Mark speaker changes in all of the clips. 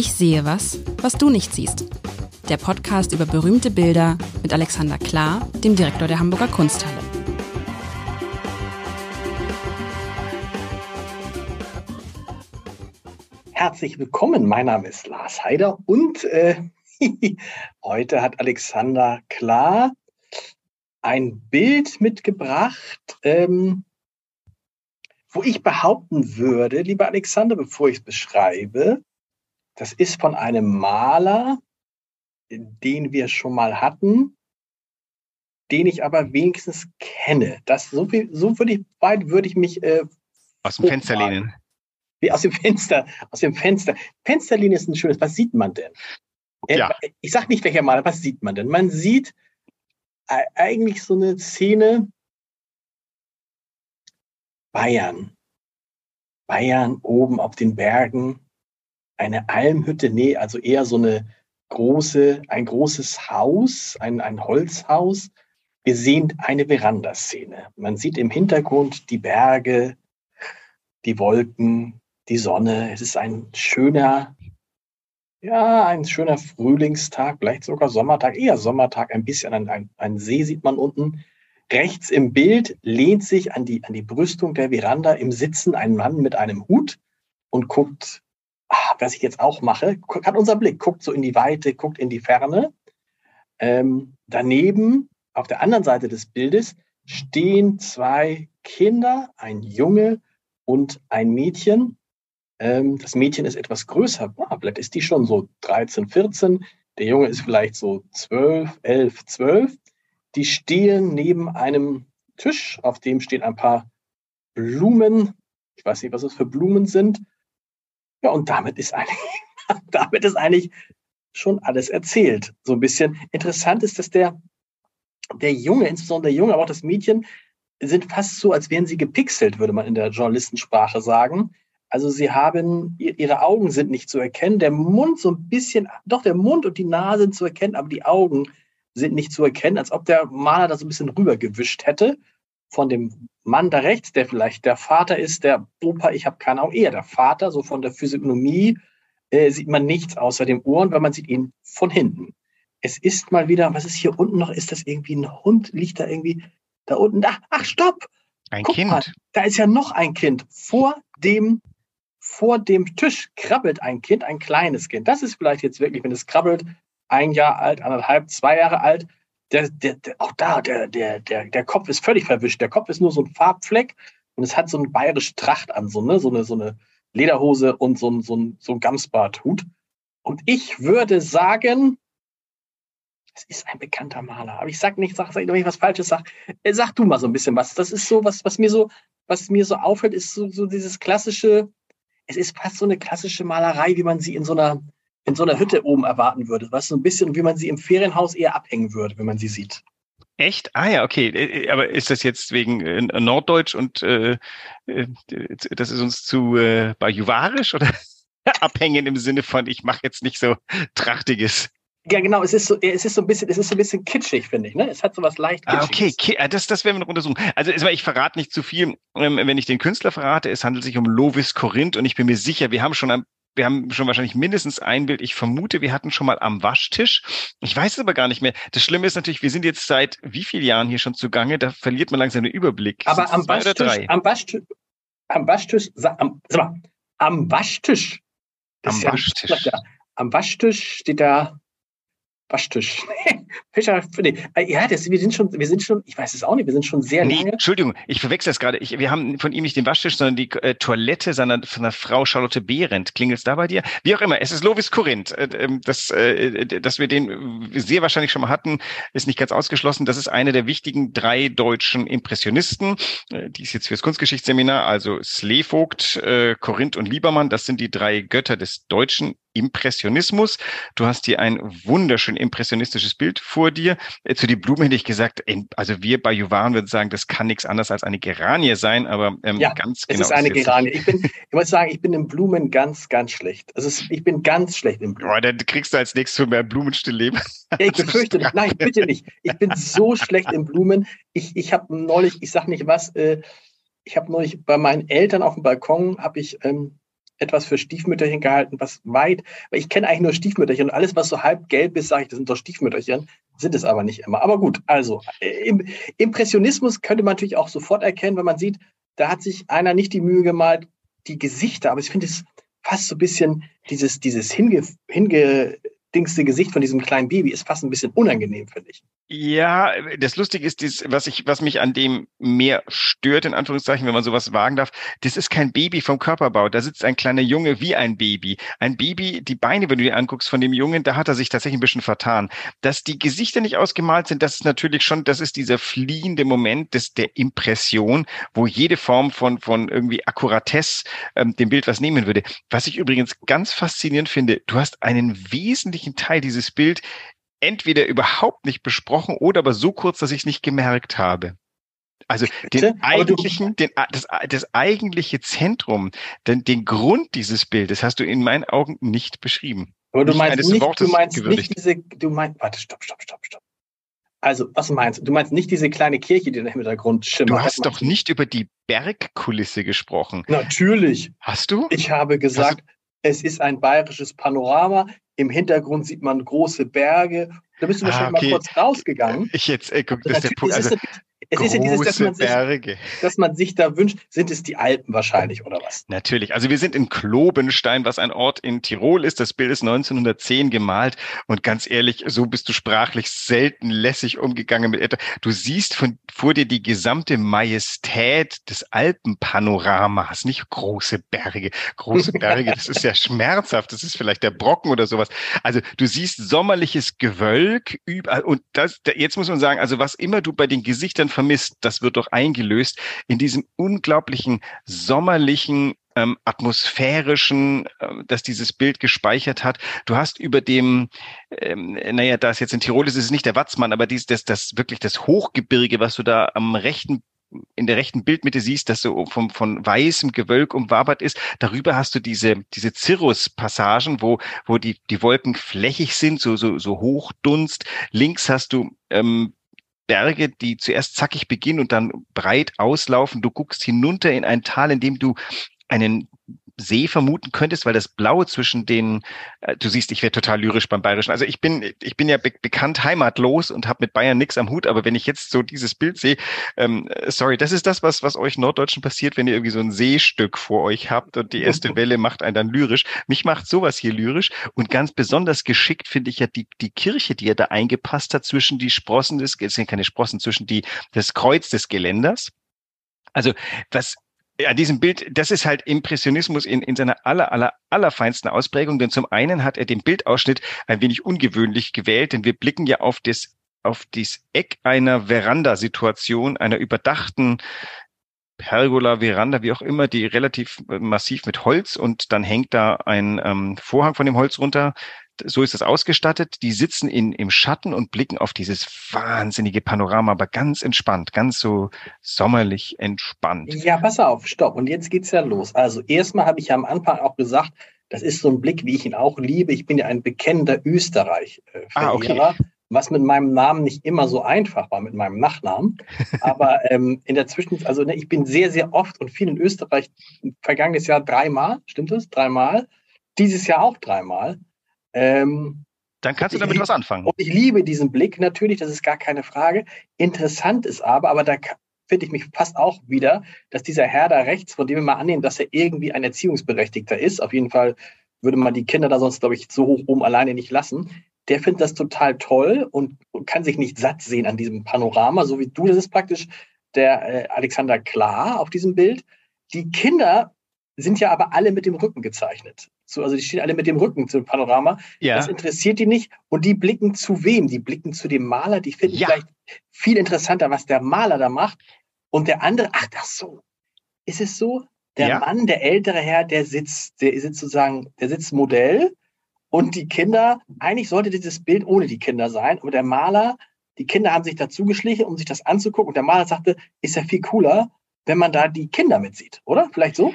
Speaker 1: Ich sehe was, was du nicht siehst. Der Podcast über berühmte Bilder mit Alexander Klar, dem Direktor der Hamburger Kunsthalle.
Speaker 2: Herzlich willkommen, mein Name ist Lars Heider und äh, heute hat Alexander Klar ein Bild mitgebracht, ähm, wo ich behaupten würde, lieber Alexander, bevor ich es beschreibe, das ist von einem Maler, den wir schon mal hatten, den ich aber wenigstens kenne. Das so viel, so würde ich, weit würde ich mich äh,
Speaker 3: aus dem Fenster lehnen.
Speaker 2: Wie aus dem Fenster, aus dem Fenster. Fensterlinie ist ein schönes. Was sieht man denn? Äh, ja. Ich sag nicht welcher Maler. Was sieht man denn? Man sieht äh, eigentlich so eine Szene Bayern. Bayern oben auf den Bergen, eine Almhütte, nee, also eher so eine große, ein großes Haus, ein, ein Holzhaus. Wir sehen eine Verandaszene. Man sieht im Hintergrund die Berge, die Wolken, die Sonne. Es ist ein schöner, ja, ein schöner Frühlingstag, vielleicht sogar Sommertag, eher Sommertag, ein bisschen ein, ein, ein See sieht man unten. Rechts im Bild lehnt sich an die, an die Brüstung der Veranda im Sitzen ein Mann mit einem Hut und guckt, was ich jetzt auch mache, hat unser Blick, guckt so in die Weite, guckt in die Ferne. Ähm, daneben, auf der anderen Seite des Bildes, stehen zwei Kinder, ein Junge und ein Mädchen. Ähm, das Mädchen ist etwas größer, ah, vielleicht ist die schon so 13, 14. Der Junge ist vielleicht so 12, 11, 12. Die stehen neben einem Tisch, auf dem stehen ein paar Blumen. Ich weiß nicht, was das für Blumen sind. Ja, und damit ist eigentlich, damit ist eigentlich schon alles erzählt. So ein bisschen interessant ist, dass der, der Junge, insbesondere der Junge, aber auch das Mädchen, sind fast so, als wären sie gepixelt, würde man in der Journalistensprache sagen. Also sie haben, ihre Augen sind nicht zu erkennen, der Mund so ein bisschen, doch der Mund und die Nase sind zu erkennen, aber die Augen sind nicht zu erkennen, als ob der Maler da so ein bisschen rübergewischt hätte von dem Mann da rechts, der vielleicht der Vater ist, der Opa, ich habe keine Ahnung, eher der Vater, so von der Physiognomie äh, sieht man nichts außer dem Ohren, weil man sieht ihn von hinten. Es ist mal wieder, was ist hier unten noch? Ist das irgendwie ein Hund? Liegt da irgendwie da unten? Ach, ach stopp!
Speaker 3: Ein Guck Kind. Mal,
Speaker 2: da ist ja noch ein Kind. Vor dem, vor dem Tisch krabbelt ein Kind, ein kleines Kind. Das ist vielleicht jetzt wirklich, wenn es krabbelt, ein Jahr alt, anderthalb, zwei Jahre alt. Der, der, der, auch da, der, der, der, der Kopf ist völlig verwischt. Der Kopf ist nur so ein Farbfleck und es hat so eine bayerische Tracht an, so, ne? so, eine, so eine Lederhose und so ein, so ein, so ein Gamsbarthut. Und ich würde sagen, es ist ein bekannter Maler. Aber ich sag nicht, sag, sag wenn ich was Falsches sag, äh, sag du mal so ein bisschen was. Das ist so, was, was mir so, was mir so auffällt, ist so, so dieses klassische, es ist fast so eine klassische Malerei, wie man sie in so einer, in so einer Hütte oben erwarten würde. Was so ein bisschen, wie man sie im Ferienhaus eher abhängen würde, wenn man sie sieht.
Speaker 3: Echt? Ah ja, okay. Äh, äh, aber ist das jetzt wegen äh, Norddeutsch und äh, das ist uns zu äh, bajuvarisch oder abhängen im Sinne von, ich mache jetzt nicht so Trachtiges?
Speaker 2: Ja, genau, es ist so, es ist so ein bisschen, es ist so ein bisschen kitschig, finde ich, ne? Es hat so was leicht
Speaker 3: Ah, okay, das, das werden wir noch untersuchen. Also, ich verrate nicht zu viel, ähm, wenn ich den Künstler verrate. Es handelt sich um Lovis Korinth und ich bin mir sicher, wir haben schon ein wir haben schon wahrscheinlich mindestens ein Bild. Ich vermute, wir hatten schon mal am Waschtisch. Ich weiß es aber gar nicht mehr. Das Schlimme ist natürlich, wir sind jetzt seit wie vielen Jahren hier schon zugange. Da verliert man langsam den Überblick.
Speaker 2: Aber am Waschtisch, am Waschtisch, am Waschtisch, am, sag mal, am Waschtisch.
Speaker 3: Am Waschtisch.
Speaker 2: Ja, am Waschtisch steht da Waschtisch. Fischer, nee. Äh, ja, das, wir sind schon, wir sind schon, ich weiß es auch nicht, wir sind schon sehr nee, lange.
Speaker 3: Entschuldigung, ich verwechsel das gerade. Ich, wir haben von ihm nicht den Waschtisch, sondern die äh, Toilette seiner, von der Frau Charlotte Behrendt. Klingelt es da bei dir? Wie auch immer, es ist Lovis Korinth. Äh, ähm, das, äh, dass wir den sehr wahrscheinlich schon mal hatten, ist nicht ganz ausgeschlossen. Das ist einer der wichtigen drei deutschen Impressionisten. Äh, die ist jetzt fürs Kunstgeschichtsseminar, also Slevogt, äh, Korinth und Liebermann. Das sind die drei Götter des deutschen Impressionismus. Du hast hier ein wunderschön impressionistisches Bild vor dir. Zu den Blumen hätte ich gesagt, also wir bei Juvan würden sagen, das kann nichts anderes als eine Geranie sein, aber
Speaker 2: ähm, ja, ganz genau. Es ist eine Geranie. Ich, bin, ich muss sagen, ich bin in Blumen ganz, ganz schlecht. Also es, ich bin ganz schlecht in
Speaker 3: Blumen. Oh, dann kriegst du als nächstes mehr Blumenstillleben.
Speaker 2: Ja, ich befürchte nicht. Nein, bitte nicht. Ich bin so schlecht in Blumen. Ich, ich habe neulich, ich sag nicht was, äh, ich habe neulich bei meinen Eltern auf dem Balkon, habe ich ähm, etwas für Stiefmütterchen gehalten, was weit, weil ich kenne eigentlich nur Stiefmütterchen und alles, was so halb gelb ist, sage ich, das sind doch Stiefmütterchen, sind es aber nicht immer. Aber gut, also im Impressionismus könnte man natürlich auch sofort erkennen, wenn man sieht, da hat sich einer nicht die Mühe gemalt, die Gesichter, aber ich finde es fast so ein bisschen dieses, dieses hinge, hinge, dingste Gesicht von diesem kleinen Baby ist fast ein bisschen unangenehm, finde ich.
Speaker 3: Ja, das Lustige ist, dies, was ich, was mich an dem mehr stört, in Anführungszeichen, wenn man sowas wagen darf, das ist kein Baby vom Körperbau. Da sitzt ein kleiner Junge wie ein Baby. Ein Baby, die Beine, wenn du dir anguckst von dem Jungen, da hat er sich tatsächlich ein bisschen vertan. Dass die Gesichter nicht ausgemalt sind, das ist natürlich schon, das ist dieser fliehende Moment des, der Impression, wo jede Form von, von irgendwie Akkuratesse ähm, dem Bild was nehmen würde. Was ich übrigens ganz faszinierend finde, du hast einen wesentlichen Teil dieses Bild entweder überhaupt nicht besprochen oder aber so kurz, dass ich es nicht gemerkt habe. Also den eigentlichen, den, das, das eigentliche Zentrum, den, den Grund dieses Bildes hast du in meinen Augen nicht beschrieben.
Speaker 2: Aber du meinst, nicht, du meinst nicht diese, du meinst, warte, stopp, stopp, stopp, stopp. Also, was meinst du? Du meinst nicht diese kleine Kirche, die im Hintergrund schimmert?
Speaker 3: Du hast doch nicht über die Bergkulisse gesprochen.
Speaker 2: Natürlich.
Speaker 3: Hast du?
Speaker 2: Ich habe gesagt, es ist ein bayerisches Panorama. Im Hintergrund sieht man große Berge. Da bist du ah, wahrscheinlich okay. mal kurz rausgegangen.
Speaker 3: Ich jetzt, ey, guck, das ist der Punkt.
Speaker 2: Also, es ist ja dieses, dass man, sich, Berge. dass man sich da wünscht, sind es die Alpen wahrscheinlich oder was?
Speaker 3: Natürlich. Also wir sind in Klobenstein, was ein Ort in Tirol ist. Das Bild ist 1910 gemalt und ganz ehrlich, so bist du sprachlich selten lässig umgegangen mit etwa. Du siehst von vor dir die gesamte Majestät des Alpenpanoramas, nicht große Berge. Große Berge, das ist ja schmerzhaft. Das ist vielleicht der Brocken oder sowas. Also du siehst sommerliches Gewölk überall und das, jetzt muss man sagen, also was immer du bei den Gesichtern vermisst, das wird doch eingelöst in diesem unglaublichen sommerlichen ähm, atmosphärischen, äh, dass dieses Bild gespeichert hat. Du hast über dem, ähm, naja, da es jetzt in Tirol ist, ist es nicht der Watzmann, aber dies, das, das wirklich das Hochgebirge, was du da am rechten in der rechten Bildmitte siehst, dass so vom, von weißem Gewölk umwabert ist. Darüber hast du diese, diese Cirrus-Passagen, wo, wo die, die Wolken flächig sind, so, so, so Hochdunst. Links hast du ähm, Berge, die zuerst zackig beginnen und dann breit auslaufen. Du guckst hinunter in ein Tal, in dem du einen See vermuten könntest, weil das Blaue zwischen den, äh, du siehst, ich werde total lyrisch beim Bayerischen. Also ich bin, ich bin ja be bekannt heimatlos und habe mit Bayern nichts am Hut, aber wenn ich jetzt so dieses Bild sehe, ähm, sorry, das ist das, was, was euch Norddeutschen passiert, wenn ihr irgendwie so ein Seestück vor euch habt und die erste Welle macht einen dann lyrisch. Mich macht sowas hier lyrisch und ganz besonders geschickt finde ich ja die, die Kirche, die er da eingepasst hat zwischen die Sprossen des, es sind keine Sprossen, zwischen die, das Kreuz des Geländers. Also was an diesem Bild, das ist halt Impressionismus in, in seiner aller, aller, allerfeinsten Ausprägung, denn zum einen hat er den Bildausschnitt ein wenig ungewöhnlich gewählt, denn wir blicken ja auf das, auf das Eck einer Veranda-Situation, einer überdachten Pergola, Veranda, wie auch immer, die relativ massiv mit Holz und dann hängt da ein ähm, Vorhang von dem Holz runter so ist das ausgestattet. Die sitzen in, im Schatten und blicken auf dieses wahnsinnige Panorama, aber ganz entspannt, ganz so sommerlich entspannt.
Speaker 2: Ja, pass auf, stopp. Und jetzt geht's ja los. Also erstmal habe ich ja am Anfang auch gesagt, das ist so ein Blick, wie ich ihn auch liebe. Ich bin ja ein bekennender Österreich-Verehrer. Ah, okay. Was mit meinem Namen nicht immer so einfach war, mit meinem Nachnamen. Aber ähm, in der Zwischenzeit, also ne, ich bin sehr, sehr oft und viel in Österreich, vergangenes Jahr dreimal, stimmt das? Dreimal. Dieses Jahr auch dreimal.
Speaker 3: Ähm, dann kannst du damit was anfangen.
Speaker 2: Und ich liebe diesen Blick natürlich, das ist gar keine Frage. Interessant ist aber, aber da finde ich mich fast auch wieder, dass dieser Herr da rechts, von dem wir mal annehmen, dass er irgendwie ein Erziehungsberechtigter ist, auf jeden Fall würde man die Kinder da sonst, glaube ich, so hoch oben alleine nicht lassen. Der findet das total toll und kann sich nicht satt sehen an diesem Panorama, so wie du. Das ist praktisch der äh, Alexander Klar auf diesem Bild. Die Kinder sind ja aber alle mit dem Rücken gezeichnet. So, also die stehen alle mit dem Rücken zum Panorama. Ja. Das interessiert die nicht. Und die blicken zu wem? Die blicken zu dem Maler. Die finden ja. vielleicht viel interessanter, was der Maler da macht. Und der andere, ach, das so. Ist es so? Der ja. Mann, der ältere Herr, der sitzt, der sitzt sozusagen, der sitzt Modell. Und die Kinder, eigentlich sollte dieses Bild ohne die Kinder sein. Aber der Maler, die Kinder haben sich dazu geschlichen, um sich das anzugucken. Und der Maler sagte, ist ja viel cooler, wenn man da die Kinder mitsieht, oder? Vielleicht so?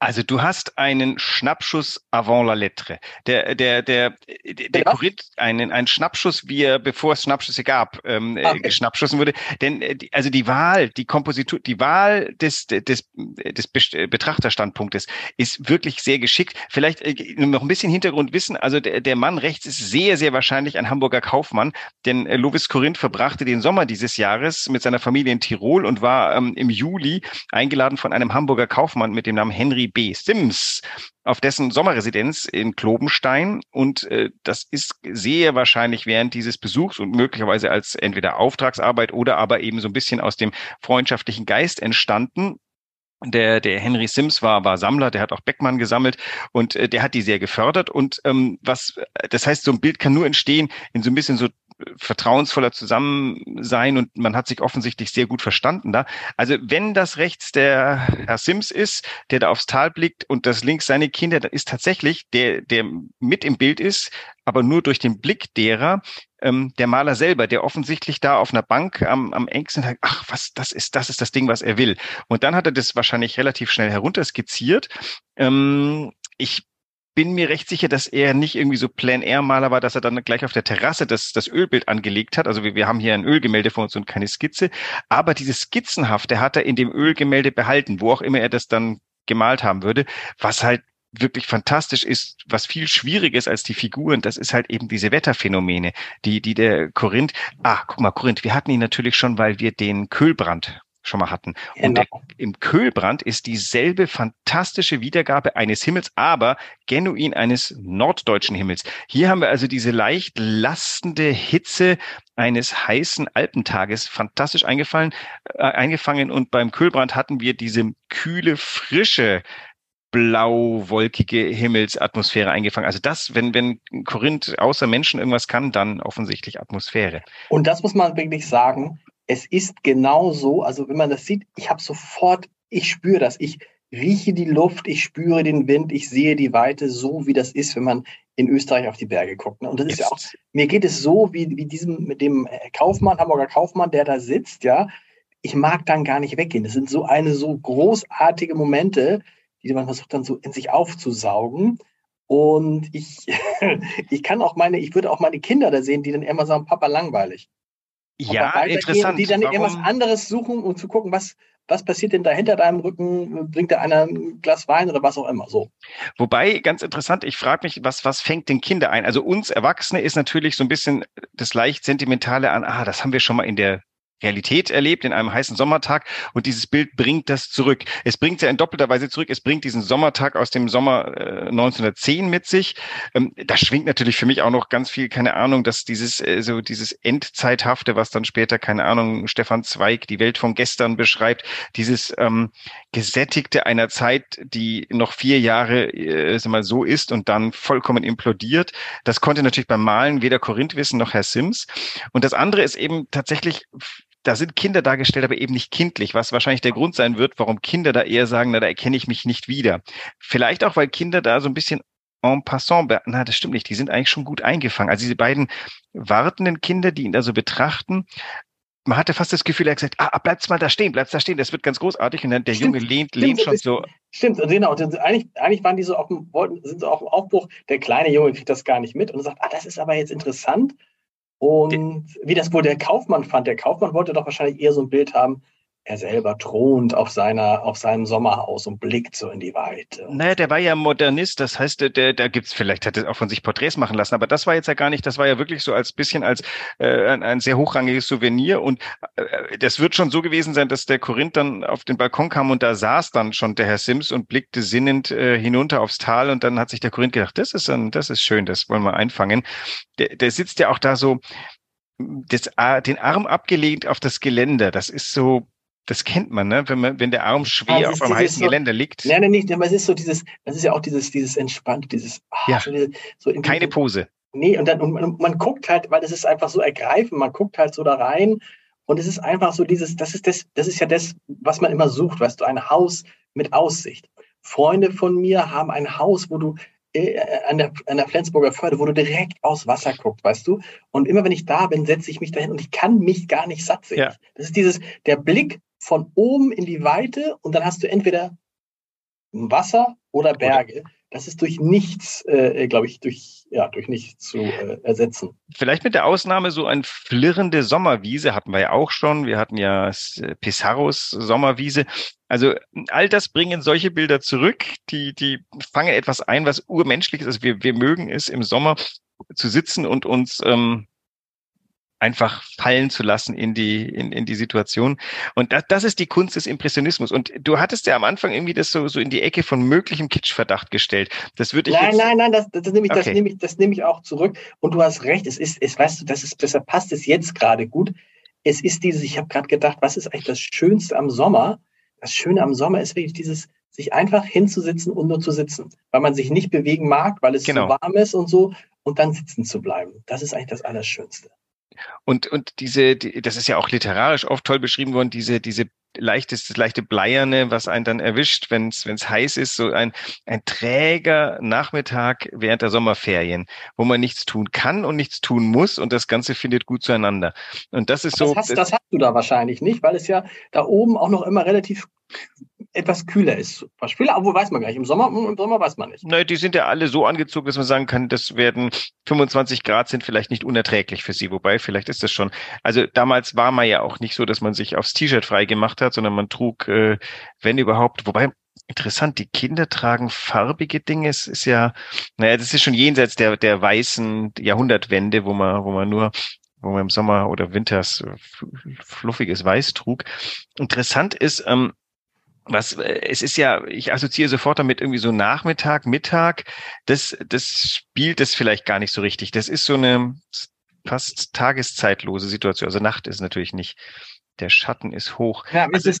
Speaker 3: Also du hast einen Schnappschuss avant la lettre. Der, der, der, der Korinth, einen, einen Schnappschuss, wie er, bevor es Schnappschüsse gab, ähm, okay. äh, schnappschussen wurde. Denn äh, also die Wahl, die Kompositur, die Wahl des, des, des Betrachterstandpunktes ist wirklich sehr geschickt. Vielleicht äh, noch ein bisschen Hintergrundwissen. Also der, der Mann rechts ist sehr, sehr wahrscheinlich ein Hamburger Kaufmann, denn äh, Lovis Korinth verbrachte den Sommer dieses Jahres mit seiner Familie in Tirol und war ähm, im Juli eingeladen von einem Hamburger Kaufmann mit dem Namen Henry B. Sims auf dessen Sommerresidenz in Klobenstein. Und äh, das ist sehr wahrscheinlich während dieses Besuchs und möglicherweise als entweder Auftragsarbeit oder aber eben so ein bisschen aus dem freundschaftlichen Geist entstanden. Der, der Henry Sims war, war Sammler, der hat auch Beckmann gesammelt und äh, der hat die sehr gefördert. Und ähm, was, das heißt, so ein Bild kann nur entstehen in so ein bisschen so vertrauensvoller Zusammensein und man hat sich offensichtlich sehr gut verstanden da. Also wenn das rechts der Herr Sims ist, der da aufs Tal blickt und das links seine Kinder, dann ist tatsächlich der, der mit im Bild ist, aber nur durch den Blick derer, ähm, der Maler selber, der offensichtlich da auf einer Bank am, am engsten sagt, ach, was, das ist, das ist das Ding, was er will. Und dann hat er das wahrscheinlich relativ schnell herunterskizziert. Ähm, ich bin mir recht sicher, dass er nicht irgendwie so Plan-Air-Maler war, dass er dann gleich auf der Terrasse das, das Ölbild angelegt hat. Also wir, wir haben hier ein Ölgemälde von uns und keine Skizze. Aber dieses Skizzenhafte hat er in dem Ölgemälde behalten, wo auch immer er das dann gemalt haben würde, was halt wirklich fantastisch ist, was viel schwieriger ist als die Figuren, das ist halt eben diese Wetterphänomene, die, die der Korinth, ah, guck mal, Korinth, wir hatten ihn natürlich schon, weil wir den Kühlbrand schon mal hatten. Genau. Und der, im Köhlbrand ist dieselbe fantastische Wiedergabe eines Himmels, aber genuin eines norddeutschen Himmels. Hier haben wir also diese leicht lastende Hitze eines heißen Alpentages fantastisch eingefallen, äh, eingefangen und beim Köhlbrand hatten wir diese kühle, frische blau-wolkige Himmelsatmosphäre eingefangen. Also das, wenn, wenn Korinth außer Menschen irgendwas kann, dann offensichtlich Atmosphäre.
Speaker 2: Und das muss man wirklich sagen, es ist genau so, also wenn man das sieht, ich habe sofort, ich spüre das, ich rieche die Luft, ich spüre den Wind, ich sehe die Weite, so wie das ist, wenn man in Österreich auf die Berge guckt. Ne? Und das ist ja auch, mir geht es so wie, wie diesem, mit dem Kaufmann, Hamburger Kaufmann, der da sitzt, ja. Ich mag dann gar nicht weggehen. Das sind so eine so großartige Momente, die man versucht dann so in sich aufzusaugen. Und ich, ich kann auch meine, ich würde auch meine Kinder da sehen, die dann immer sagen, Papa langweilig.
Speaker 3: Ja, interessant.
Speaker 2: Die dann Warum? irgendwas anderes suchen, um zu gucken, was, was passiert denn da hinter deinem Rücken? Bringt da einer ein Glas Wein oder was auch immer? So.
Speaker 3: Wobei, ganz interessant, ich frage mich, was, was fängt den Kinder ein? Also uns Erwachsene ist natürlich so ein bisschen das leicht Sentimentale an, ah, das haben wir schon mal in der Realität erlebt in einem heißen Sommertag und dieses Bild bringt das zurück. Es bringt ja in doppelter Weise zurück. Es bringt diesen Sommertag aus dem Sommer äh, 1910 mit sich. Ähm, da schwingt natürlich für mich auch noch ganz viel, keine Ahnung, dass dieses äh, so dieses Endzeithafte, was dann später, keine Ahnung, Stefan Zweig die Welt von gestern beschreibt, dieses ähm, gesättigte einer Zeit, die noch vier Jahre äh, mal so ist und dann vollkommen implodiert. Das konnte natürlich beim Malen weder Korinth wissen noch Herr Sims. Und das andere ist eben tatsächlich da sind Kinder dargestellt, aber eben nicht kindlich, was wahrscheinlich der Grund sein wird, warum Kinder da eher sagen, na, da erkenne ich mich nicht wieder. Vielleicht auch, weil Kinder da so ein bisschen en passant, na, das stimmt nicht, die sind eigentlich schon gut eingefangen. Also diese beiden wartenden Kinder, die ihn da so betrachten, man hatte fast das Gefühl, er hat gesagt, ah, bleibst mal da stehen, bleibst da stehen, das wird ganz großartig. Und dann der stimmt, Junge lehnt, stimmt, lehnt schon so.
Speaker 2: Stimmt, genau. Eigentlich, eigentlich waren die so auf dem, wollten, sind so auf dem Aufbruch. Der kleine Junge kriegt das gar nicht mit und sagt, ah, das ist aber jetzt interessant. Und wie das wohl der Kaufmann fand, der Kaufmann wollte doch wahrscheinlich eher so ein Bild haben, er selber thront auf seiner, auf seinem Sommerhaus und blickt so in die Weite.
Speaker 3: Naja, der war ja Modernist, das heißt, der, da gibt's vielleicht, hat er auch von sich Porträts machen lassen, aber das war jetzt ja gar nicht, das war ja wirklich so als bisschen als äh, ein, ein sehr hochrangiges Souvenir und äh, das wird schon so gewesen sein, dass der Korinth dann auf den Balkon kam und da saß dann schon der Herr Sims und blickte sinnend äh, hinunter aufs Tal und dann hat sich der Korinth gedacht, das ist ein, das ist schön, das wollen wir einfangen. Der, der sitzt ja auch da so, das, den Arm abgelehnt auf das Geländer. Das ist so, das kennt man, ne? wenn, man, wenn der Arm schwer ja, auf einem heißen so, Gelände liegt.
Speaker 2: Nein, nein, nicht, aber es ist so dieses, das ist ja auch dieses, dieses entspannte, dieses,
Speaker 3: ach, ja. so keine diesem, Pose.
Speaker 2: Nee, und dann, und man, man, guckt halt, weil das ist einfach so ergreifend, man guckt halt so da rein und es ist einfach so dieses, das ist das, das ist ja das, was man immer sucht, weißt du, ein Haus mit Aussicht. Freunde von mir haben ein Haus, wo du äh, an der, an der Flensburger Förde, wo du direkt aus Wasser guckst, weißt du? Und immer wenn ich da bin, setze ich mich dahin und ich kann mich gar nicht satt sehen. Ja. Das ist dieses, der Blick von oben in die Weite und dann hast du entweder Wasser oder Berge. Das ist durch nichts, äh, glaube ich, durch, ja, durch nichts zu äh, ersetzen.
Speaker 3: Vielleicht mit der Ausnahme so ein flirrende Sommerwiese hatten wir ja auch schon. Wir hatten ja Pissarros Sommerwiese. Also all das bringen solche Bilder zurück, die, die fangen etwas ein, was urmenschlich ist. Also wir, wir mögen es im Sommer zu sitzen und uns ähm, einfach fallen zu lassen in die, in, in die Situation. Und das, das ist die Kunst des Impressionismus. Und du hattest ja am Anfang irgendwie das so, so in die Ecke von möglichem Kitschverdacht gestellt. Das würde ich
Speaker 2: Nein, nein, nein, das, das nehme ich, okay. das nehme ich, das nehme ich auch zurück. Und du hast recht, es ist, es weißt du, das ist, deshalb passt es jetzt gerade gut. Es ist dieses, ich habe gerade gedacht, was ist eigentlich das Schönste am Sommer? Das Schöne am Sommer ist wirklich dieses, sich einfach hinzusitzen und nur zu sitzen, weil man sich nicht bewegen mag, weil es genau. so warm ist und so, und dann sitzen zu bleiben. Das ist eigentlich das Allerschönste.
Speaker 3: Und, und diese, die, das ist ja auch literarisch oft toll beschrieben worden, diese, diese leichtes, das leichte Bleierne, was einen dann erwischt, wenn es heiß ist, so ein, ein träger Nachmittag während der Sommerferien, wo man nichts tun kann und nichts tun muss und das Ganze findet gut zueinander. Und das ist so.
Speaker 2: Das hast, das hast du da wahrscheinlich nicht, weil es ja da oben auch noch immer relativ etwas kühler ist. Beispiel, obwohl weiß man gar nicht. Im Sommer, im Sommer weiß man nicht.
Speaker 3: Nein, die sind ja alle so angezogen, dass man sagen kann, das werden 25 Grad sind vielleicht nicht unerträglich für sie. Wobei, vielleicht ist das schon. Also damals war man ja auch nicht so, dass man sich aufs T-Shirt frei gemacht hat, sondern man trug, äh, wenn überhaupt, wobei, interessant, die Kinder tragen farbige Dinge. Es ist ja, naja, das ist schon jenseits der, der weißen Jahrhundertwende, wo man, wo man nur wo man im Sommer oder Winters fluffiges Weiß trug. Interessant ist, ähm, was äh, es ist ja, ich assoziiere sofort damit irgendwie so Nachmittag, Mittag. Das, das spielt das vielleicht gar nicht so richtig. Das ist so eine fast tageszeitlose Situation. Also Nacht ist natürlich nicht. Der Schatten ist hoch.
Speaker 2: Ja,
Speaker 3: also,
Speaker 2: ist es,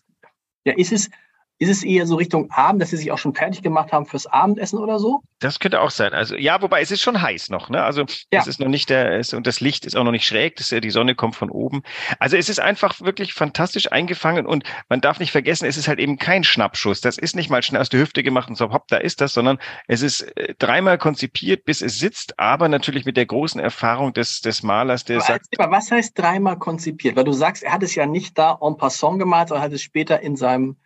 Speaker 2: ja, ist es, ist es eher so Richtung Abend, dass Sie sich auch schon fertig gemacht haben fürs Abendessen oder so?
Speaker 3: Das könnte auch sein. Also ja, wobei es ist schon heiß noch. Ne? Also ja. es ist noch nicht der es, und das Licht ist auch noch nicht schräg. Das, die Sonne kommt von oben. Also es ist einfach wirklich fantastisch eingefangen und man darf nicht vergessen, es ist halt eben kein Schnappschuss. Das ist nicht mal schnell aus der Hüfte gemacht und so hopp, da ist das, sondern es ist äh, dreimal konzipiert, bis es sitzt, aber natürlich mit der großen Erfahrung des des Malers, der
Speaker 2: aber sagt. Aber was heißt dreimal konzipiert? Weil du sagst, er hat es ja nicht da en passant gemalt, sondern hat es später in seinem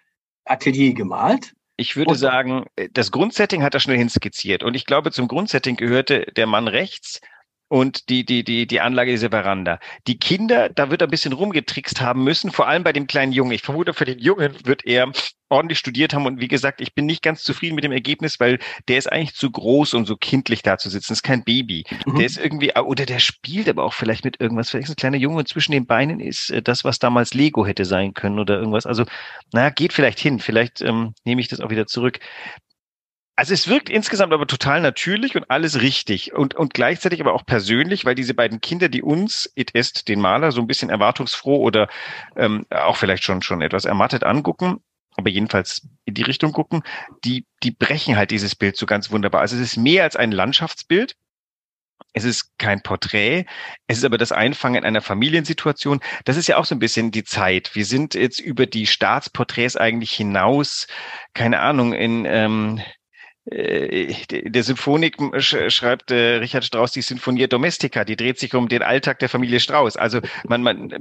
Speaker 2: Atelier gemalt.
Speaker 3: Ich würde und, sagen, das Grundsetting hat er schnell hinskizziert. Und ich glaube, zum Grundsetting gehörte der Mann rechts und die, die, die, die Anlage dieser Veranda. Die Kinder, da wird er ein bisschen rumgetrickst haben müssen, vor allem bei dem kleinen Jungen. Ich vermute, für den Jungen wird er ordentlich studiert haben. Und wie gesagt, ich bin nicht ganz zufrieden mit dem Ergebnis, weil der ist eigentlich zu groß, um so kindlich da zu sitzen. Das ist kein Baby. Mhm. Der ist irgendwie, oder der spielt aber auch vielleicht mit irgendwas. Vielleicht ist ein kleiner Junge und zwischen den Beinen ist äh, das, was damals Lego hätte sein können oder irgendwas. Also, naja, geht vielleicht hin. Vielleicht ähm, nehme ich das auch wieder zurück. Also es wirkt insgesamt aber total natürlich und alles richtig und, und gleichzeitig aber auch persönlich, weil diese beiden Kinder, die uns, it est, den Maler, so ein bisschen erwartungsfroh oder ähm, auch vielleicht schon, schon etwas ermattet angucken, aber jedenfalls in die Richtung gucken, die, die brechen halt dieses Bild so ganz wunderbar. Also es ist mehr als ein Landschaftsbild. Es ist kein Porträt, es ist aber das Einfangen einer Familiensituation. Das ist ja auch so ein bisschen die Zeit. Wir sind jetzt über die Staatsporträts eigentlich hinaus, keine Ahnung, in ähm, äh, der Symphonik schreibt äh, Richard Strauss die Sinfonia Domestica, die dreht sich um den Alltag der Familie Strauss. Also man, man,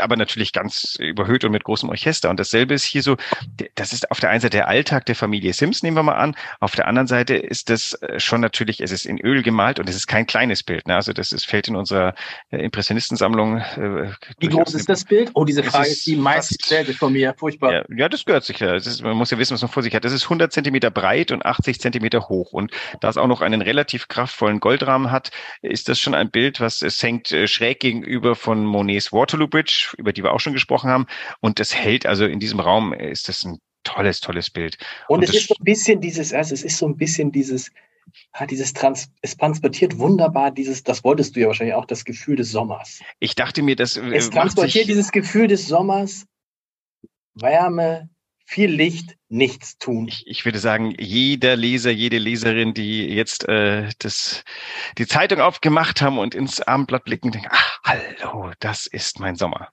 Speaker 3: aber natürlich ganz überhöht und mit großem Orchester. Und dasselbe ist hier so, das ist auf der einen Seite der Alltag der Familie Sims, nehmen wir mal an. Auf der anderen Seite ist das äh, schon natürlich, es ist in Öl gemalt und es ist kein kleines Bild. Ne? Also das ist, fällt in unserer äh, Impressionistensammlung.
Speaker 2: Äh, Wie groß ist das Bild? Oh, diese Frage ist die meistgestellte von mir. Furchtbar.
Speaker 3: Ja, ja, das gehört sicher. Ist, man muss ja wissen, was man vor sich hat. Das ist 100 Zentimeter breit und 80 Zentimeter Zentimeter hoch. Und da es auch noch einen relativ kraftvollen Goldrahmen hat, ist das schon ein Bild, was es hängt äh, schräg gegenüber von Monets Waterloo Bridge, über die wir auch schon gesprochen haben. Und das hält also in diesem Raum ist das ein tolles, tolles Bild.
Speaker 2: Und, und es ist so ein bisschen dieses, also es ist so ein bisschen dieses, hat dieses Trans, es transportiert wunderbar dieses, das wolltest du ja wahrscheinlich auch, das Gefühl des Sommers.
Speaker 3: Ich dachte mir, das
Speaker 2: äh, es transportiert dieses Gefühl des Sommers, Wärme, viel Licht, nichts tun.
Speaker 3: Ich, ich, würde sagen, jeder Leser, jede Leserin, die jetzt äh, das, die Zeitung aufgemacht haben und ins Abendblatt blicken, denken, ach, hallo, das ist mein Sommer.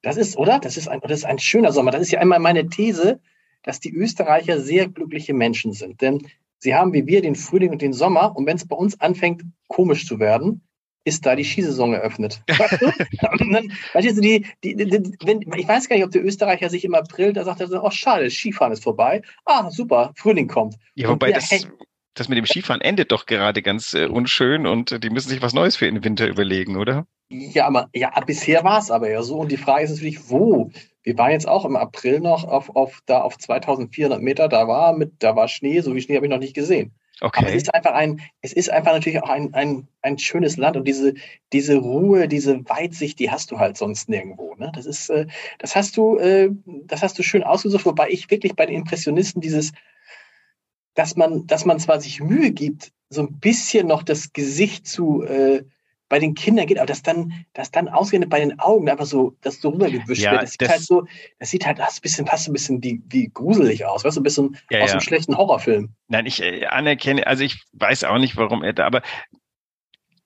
Speaker 2: Das ist, oder? Das ist ein, das ist ein schöner Sommer. Das ist ja einmal meine These, dass die Österreicher sehr glückliche Menschen sind. Denn sie haben wie wir den Frühling und den Sommer. Und wenn es bei uns anfängt, komisch zu werden, ist da die Skisaison eröffnet. Weißt du? dann, weißt du, die, die, die, wenn, ich weiß gar nicht, ob der Österreicher sich im April, da sagt er so, oh schade, Skifahren ist vorbei. Ah, super, Frühling kommt.
Speaker 3: Ja, wobei das, hey, das mit dem Skifahren endet doch gerade ganz äh, unschön und äh, die müssen sich was Neues für den Winter überlegen, oder?
Speaker 2: Ja, aber, ja bisher war es aber ja so. Und die Frage ist natürlich, wo? Wir waren jetzt auch im April noch auf, auf, da auf 2400 Meter, da war, mit, da war Schnee, so wie Schnee habe ich noch nicht gesehen. Okay. Aber es ist einfach ein, es ist einfach natürlich auch ein, ein, ein schönes Land und diese, diese Ruhe, diese Weitsicht, die hast du halt sonst nirgendwo. Ne? Das ist, äh, das hast du, äh, das hast du schön ausgesucht, wobei ich wirklich bei den Impressionisten dieses, dass man, dass man zwar sich Mühe gibt, so ein bisschen noch das Gesicht zu, äh, bei den Kindern geht, aber das dann, das dann ausgerechnet bei den Augen einfach so, das so rübergewischt ja, wird. Das, das, sieht halt so, das sieht halt das bisschen, fast ein bisschen wie, wie gruselig aus, weißt du, ein bisschen ja, aus ja. einem schlechten Horrorfilm.
Speaker 3: Nein, ich äh, anerkenne, also ich weiß auch nicht, warum er da, aber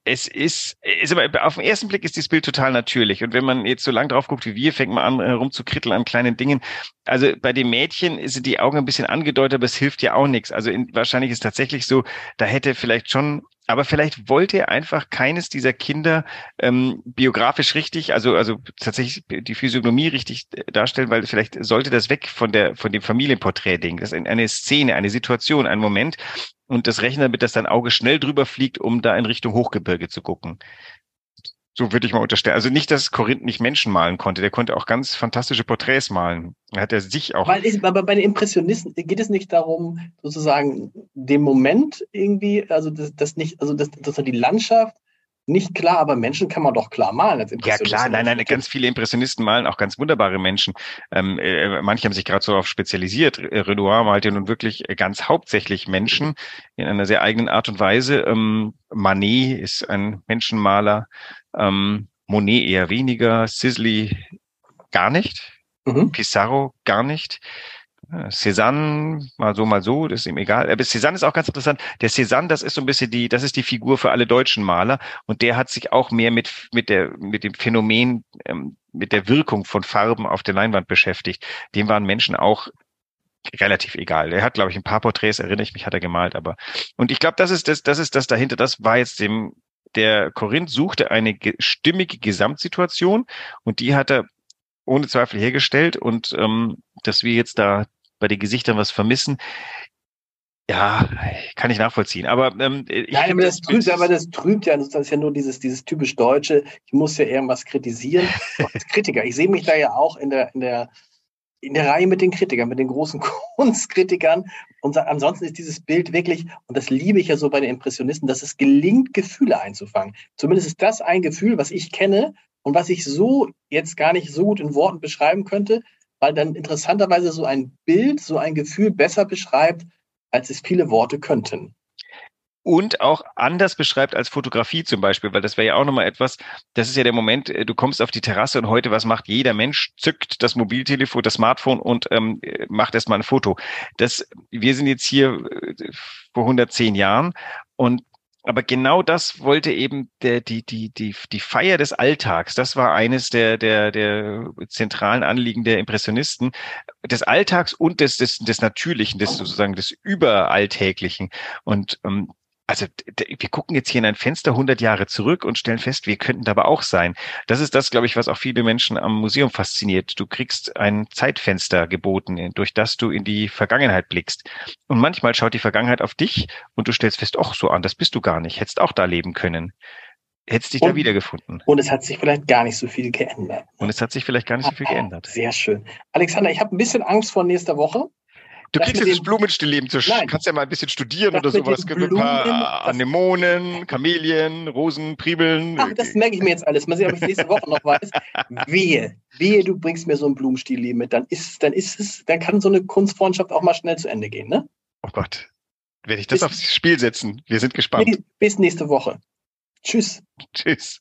Speaker 3: es ist, ist aber auf den ersten Blick ist dieses Bild total natürlich. Und wenn man jetzt so lang drauf guckt wie wir, fängt man an, herumzukritteln an kleinen Dingen. Also bei dem Mädchen sind die Augen ein bisschen angedeutet, aber es hilft ja auch nichts. Also in, wahrscheinlich ist tatsächlich so, da hätte vielleicht schon aber vielleicht wollte er einfach keines dieser Kinder ähm, biografisch richtig, also also tatsächlich die Physiognomie richtig darstellen, weil vielleicht sollte das weg von der von dem Familienporträt-Ding. Das ist eine Szene, eine Situation, ein Moment und das rechnen damit, dass dein Auge schnell drüber fliegt, um da in Richtung Hochgebirge zu gucken. So würde ich mal unterstellen. Also nicht, dass Korinth nicht Menschen malen konnte. Der konnte auch ganz fantastische Porträts malen. Er hat er sich auch.
Speaker 2: Weil ist, aber bei den Impressionisten geht es nicht darum, sozusagen den Moment irgendwie, also das, das nicht, also das, das die Landschaft nicht klar, aber Menschen kann man doch klar malen als
Speaker 3: Impressionisten. Ja klar, nein, nein, ganz viele Impressionisten malen auch ganz wunderbare Menschen. Ähm, äh, manche haben sich gerade so auf spezialisiert. Renoir malt ja nun wirklich ganz hauptsächlich Menschen in einer sehr eigenen Art und Weise. Ähm, Manet ist ein Menschenmaler, ähm, Monet eher weniger, Sisley gar nicht, mhm. Pissarro gar nicht. Cézanne, mal so, mal so, das ist ihm egal. Aber Cézanne ist auch ganz interessant. Der Cézanne, das ist so ein bisschen die, das ist die Figur für alle deutschen Maler. Und der hat sich auch mehr mit, mit der, mit dem Phänomen, ähm, mit der Wirkung von Farben auf der Leinwand beschäftigt. Dem waren Menschen auch relativ egal. Er hat, glaube ich, ein paar Porträts, erinnere ich mich, hat er gemalt, aber, und ich glaube, das ist das, das ist das dahinter, das war jetzt dem, der Korinth suchte eine stimmige Gesamtsituation und die hat er ohne Zweifel hergestellt und ähm, dass wir jetzt da bei den Gesichtern was vermissen. Ja, kann ich nachvollziehen. Aber ähm,
Speaker 2: ich Nein, aber das, trübt, aber das trübt ja, das ist ja nur dieses, dieses typisch Deutsche, ich muss ja irgendwas kritisieren. Als Kritiker, ich sehe mich da ja auch in der, in der, in der Reihe mit den Kritikern, mit den großen Kunstkritikern. Und ansonsten ist dieses Bild wirklich, und das liebe ich ja so bei den Impressionisten, dass es gelingt, Gefühle einzufangen. Zumindest ist das ein Gefühl, was ich kenne und was ich so jetzt gar nicht so gut in Worten beschreiben könnte, weil dann interessanterweise so ein Bild, so ein Gefühl besser beschreibt, als es viele Worte könnten.
Speaker 3: Und auch anders beschreibt als Fotografie zum Beispiel, weil das wäre ja auch nochmal etwas, das ist ja der Moment, äh, du kommst auf die Terrasse und heute, was macht jeder Mensch? Zückt das Mobiltelefon, das Smartphone und ähm, macht erstmal ein Foto. Das, wir sind jetzt hier äh, vor 110 Jahren und aber genau das wollte eben der, die, die, die, die Feier des Alltags, das war eines der, der, der zentralen Anliegen der Impressionisten, des Alltags und des, des, des Natürlichen, des sozusagen des Überalltäglichen. Und ähm, also wir gucken jetzt hier in ein Fenster 100 Jahre zurück und stellen fest, wir könnten dabei auch sein. Das ist das, glaube ich, was auch viele Menschen am Museum fasziniert. Du kriegst ein Zeitfenster geboten, durch das du in die Vergangenheit blickst. Und manchmal schaut die Vergangenheit auf dich und du stellst fest, ach so an, das bist du gar nicht, hättest auch da leben können. Hättest dich und, da wiedergefunden.
Speaker 2: Und es hat sich vielleicht gar nicht so viel geändert.
Speaker 3: Und es hat sich vielleicht gar nicht so viel geändert.
Speaker 2: Sehr schön. Alexander, ich habe ein bisschen Angst vor nächster Woche.
Speaker 3: Du kriegst jetzt das Blumenstillleben zu Nein. kannst ja mal ein bisschen studieren das oder sowas. Gibt ein paar Anemonen, Kamelien, Rosen, Priebeln.
Speaker 2: Ach, das merke ich mir jetzt alles. Mal sehen, ob ich nächste Woche noch weiß. Wehe, wehe, du bringst mir so ein Blumenstillleben mit. Dann ist, dann ist es, dann kann so eine Kunstfreundschaft auch mal schnell zu Ende gehen, ne?
Speaker 3: Oh Gott. Werde ich das bis, aufs Spiel setzen? Wir sind gespannt.
Speaker 2: Bis nächste Woche. Tschüss.
Speaker 3: Tschüss.